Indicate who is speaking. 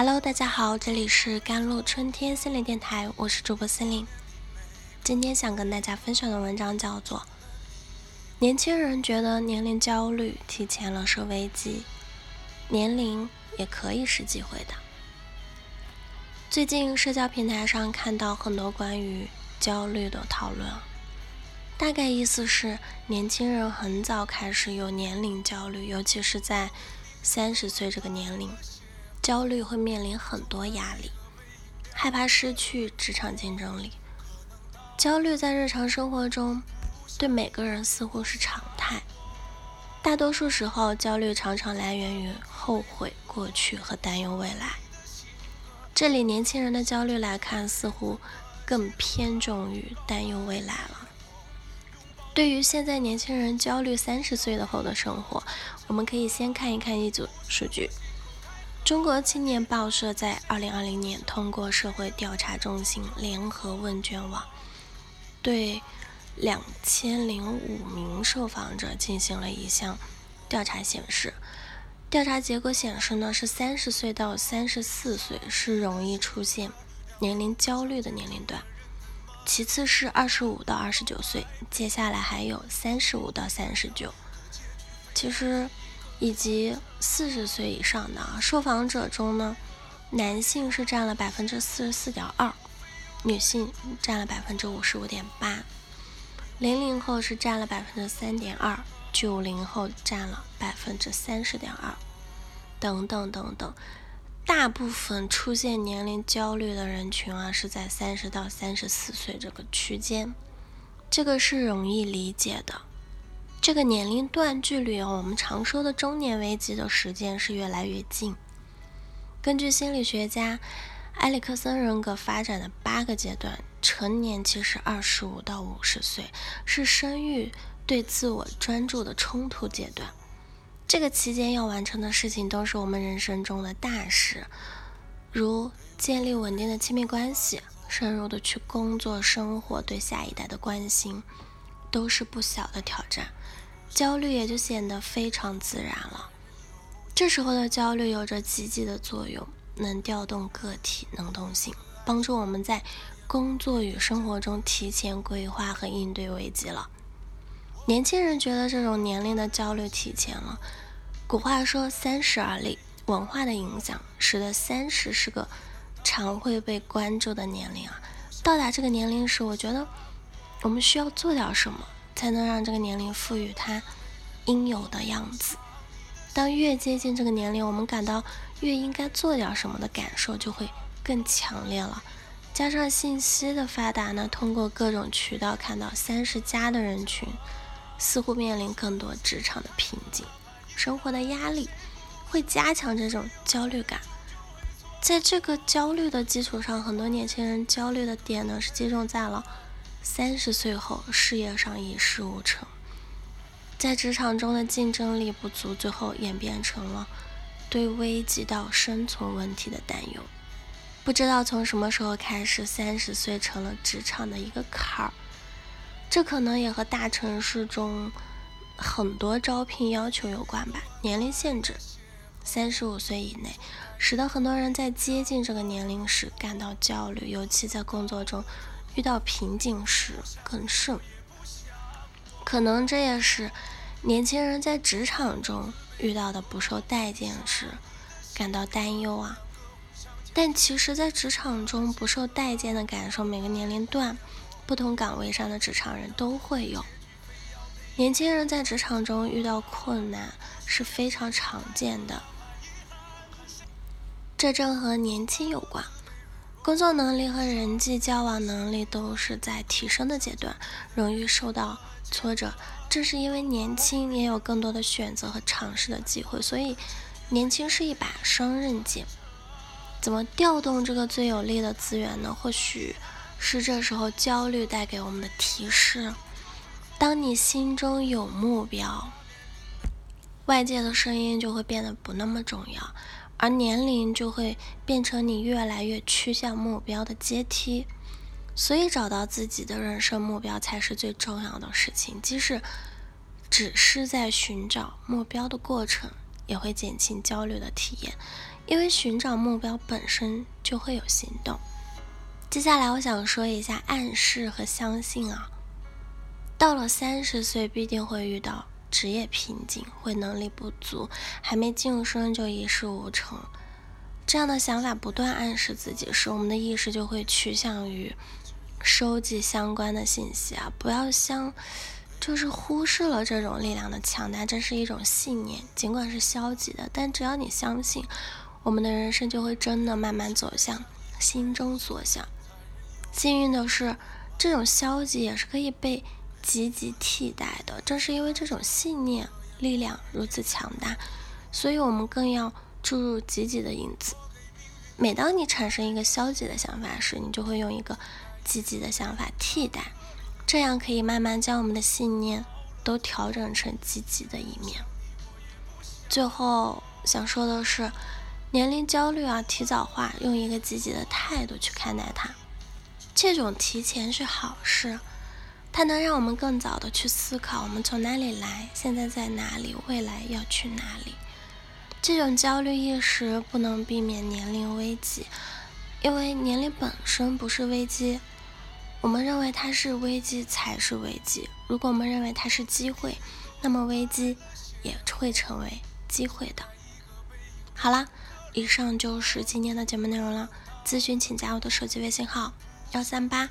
Speaker 1: Hello，大家好，这里是甘露春天心灵电台，我是主播心灵。今天想跟大家分享的文章叫做《年轻人觉得年龄焦虑提前了是危机，年龄也可以是机会的》。最近社交平台上看到很多关于焦虑的讨论，大概意思是年轻人很早开始有年龄焦虑，尤其是在三十岁这个年龄。焦虑会面临很多压力，害怕失去职场竞争力。焦虑在日常生活中对每个人似乎是常态。大多数时候，焦虑常常来源于后悔过去和担忧未来。这里年轻人的焦虑来看，似乎更偏重于担忧未来了。对于现在年轻人焦虑三十岁的后的生活，我们可以先看一看一组数据。中国青年报社在二零二零年通过社会调查中心联合问卷网，对两千零五名受访者进行了一项调查，显示，调查结果显示呢，是三十岁到三十四岁是容易出现年龄焦虑的年龄段，其次是二十五到二十九岁，接下来还有三十五到三十九。其实。以及四十岁以上的受访者中呢，男性是占了百分之四十四点二，女性占了百分之五十五点八，零零后是占了百分之三点二，九零后占了百分之三十点二，等等等等，大部分出现年龄焦虑的人群啊，是在三十到三十四岁这个区间，这个是容易理解的。这个年龄段距离我们常说的中年危机的时间是越来越近。根据心理学家埃里克森人格发展的八个阶段，成年期是二十五到五十岁，是生育对自我专注的冲突阶段。这个期间要完成的事情都是我们人生中的大事，如建立稳定的亲密关系，深入的去工作生活，对下一代的关心，都是不小的挑战。焦虑也就显得非常自然了。这时候的焦虑有着积极的作用，能调动个体能动性，帮助我们在工作与生活中提前规划和应对危机了。年轻人觉得这种年龄的焦虑提前了。古话说“三十而立”，文化的影响使得三十是个常会被关注的年龄啊。到达这个年龄时，我觉得我们需要做点什么。才能让这个年龄赋予它应有的样子。当越接近这个年龄，我们感到越应该做点什么的感受就会更强烈了。加上信息的发达呢，通过各种渠道看到三十加的人群似乎面临更多职场的瓶颈、生活的压力，会加强这种焦虑感。在这个焦虑的基础上，很多年轻人焦虑的点呢是集中在了。三十岁后，事业上一事无成，在职场中的竞争力不足，最后演变成了对危及到生存问题的担忧。不知道从什么时候开始，三十岁成了职场的一个坎儿。这可能也和大城市中很多招聘要求有关吧。年龄限制三十五岁以内，使得很多人在接近这个年龄时感到焦虑，尤其在工作中。遇到瓶颈时更甚，可能这也是年轻人在职场中遇到的不受待见时感到担忧啊。但其实，在职场中不受待见的感受，每个年龄段、不同岗位上的职场人都会有。年轻人在职场中遇到困难是非常常见的，这正和年轻有关。工作能力和人际交往能力都是在提升的阶段，容易受到挫折。正是因为年轻，也有更多的选择和尝试的机会，所以年轻是一把双刃剑。怎么调动这个最有利的资源呢？或许是这时候焦虑带给我们的提示。当你心中有目标，外界的声音就会变得不那么重要。而年龄就会变成你越来越趋向目标的阶梯，所以找到自己的人生目标才是最重要的事情。即使只是在寻找目标的过程，也会减轻焦虑的体验，因为寻找目标本身就会有行动。接下来我想说一下暗示和相信啊，到了三十岁必定会遇到职业瓶颈，会能力不足，还没晋升就一事无成，这样的想法不断暗示自己，使我们的意识就会趋向于收集相关的信息啊，不要相。就是忽视了这种力量的强大，这是一种信念，尽管是消极的，但只要你相信，我们的人生就会真的慢慢走向心中所想。幸运的是，这种消极也是可以被积极替代的。正是因为这种信念力量如此强大，所以我们更要注入积极的因子。每当你产生一个消极的想法时，你就会用一个积极的想法替代。这样可以慢慢将我们的信念都调整成积极的一面。最后想说的是，年龄焦虑啊，提早化，用一个积极的态度去看待它。这种提前是好事，它能让我们更早的去思考我们从哪里来，现在在哪里，未来要去哪里。这种焦虑意识不能避免年龄危机，因为年龄本身不是危机。我们认为它是危机才是危机。如果我们认为它是机会，那么危机也会成为机会的。好啦，以上就是今天的节目内容了。咨询请加我的手机微信号：幺三八